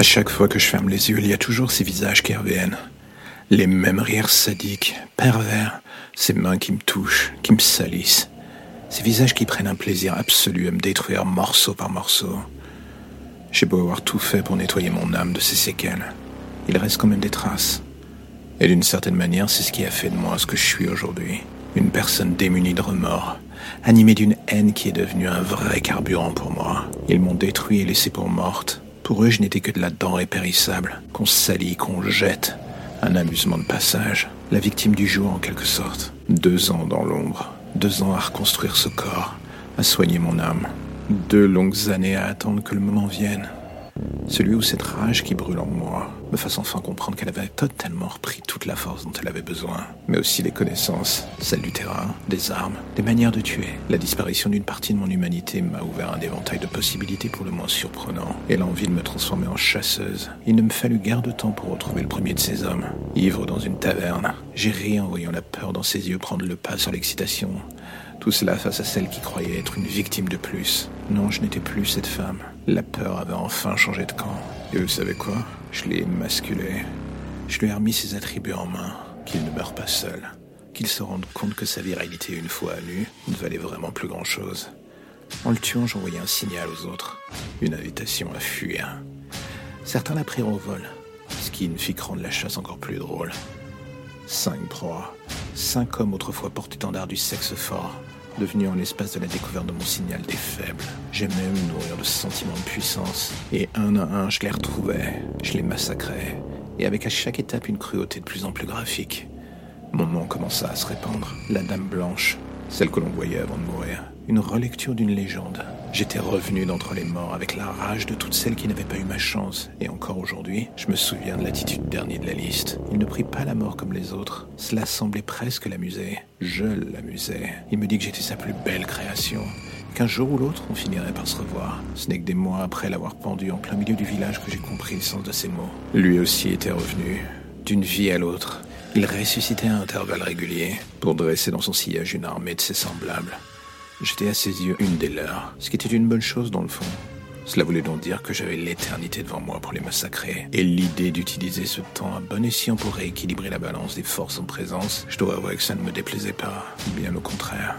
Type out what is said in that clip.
À chaque fois que je ferme les yeux, il y a toujours ces visages qui reviennent. Les mêmes rires sadiques, pervers, ces mains qui me touchent, qui me salissent. Ces visages qui prennent un plaisir absolu à me détruire morceau par morceau. J'ai beau avoir tout fait pour nettoyer mon âme de ces séquelles. Il reste quand même des traces. Et d'une certaine manière, c'est ce qui a fait de moi ce que je suis aujourd'hui. Une personne démunie de remords, animée d'une haine qui est devenue un vrai carburant pour moi. Ils m'ont détruit et laissé pour morte. Pour eux, je n'étais que de la denrée périssable, qu'on salit, qu'on jette. Un amusement de passage. La victime du jour, en quelque sorte. Deux ans dans l'ombre. Deux ans à reconstruire ce corps, à soigner mon âme. Deux longues années à attendre que le moment vienne. Celui où cette rage qui brûle en moi me fasse enfin comprendre qu'elle avait totalement repris toute la force dont elle avait besoin, mais aussi les connaissances, celles du terrain, des armes, des manières de tuer. La disparition d'une partie de mon humanité m'a ouvert un éventail de possibilités pour le moins surprenant, et l'envie de me transformer en chasseuse. Il ne me fallut guère de temps pour retrouver le premier de ces hommes, ivre dans une taverne. J'ai ri en voyant la peur dans ses yeux prendre le pas sur l'excitation. Tout cela face à celle qui croyait être une victime de plus. Non, je n'étais plus cette femme. La peur avait enfin changé de camp. Et vous savez quoi? Je l'ai émasculé. Je lui ai remis ses attributs en main. Qu'il ne meure pas seul. Qu'il se rende compte que sa virilité une fois à nu ne valait vraiment plus grand-chose. En le tuant, j'envoyais un signal aux autres. Une invitation à fuir. Certains la prirent au vol, ce qui ne fit que rendre la chasse encore plus drôle. Cinq proies, cinq hommes autrefois porte-étendard du sexe fort, devenu en l'espace de la découverte de mon signal des faibles. J'aimais me nourrir de sentiments de puissance, et un à un, je les retrouvais, je les massacrais, et avec à chaque étape une cruauté de plus en plus graphique. Mon nom commença à se répandre, la Dame Blanche, celle que l'on voyait avant de mourir, une relecture d'une légende. J'étais revenu d'entre les morts avec la rage de toutes celles qui n'avaient pas eu ma chance. Et encore aujourd'hui, je me souviens de l'attitude dernier de la liste. Il ne prit pas la mort comme les autres. Cela semblait presque l'amuser. Je l'amusais. Il me dit que j'étais sa plus belle création. Qu'un jour ou l'autre, on finirait par se revoir. Ce n'est que des mois après l'avoir pendu en plein milieu du village que j'ai compris le sens de ces mots. Lui aussi était revenu, d'une vie à l'autre. Il ressuscitait à intervalles réguliers pour dresser dans son sillage une armée de ses semblables. J'étais à ses yeux une des leurs, ce qui était une bonne chose dans le fond. Cela voulait donc dire que j'avais l'éternité devant moi pour les massacrer. Et l'idée d'utiliser ce temps à bon escient pour rééquilibrer la balance des forces en présence, je dois avouer que ça ne me déplaisait pas, bien au contraire.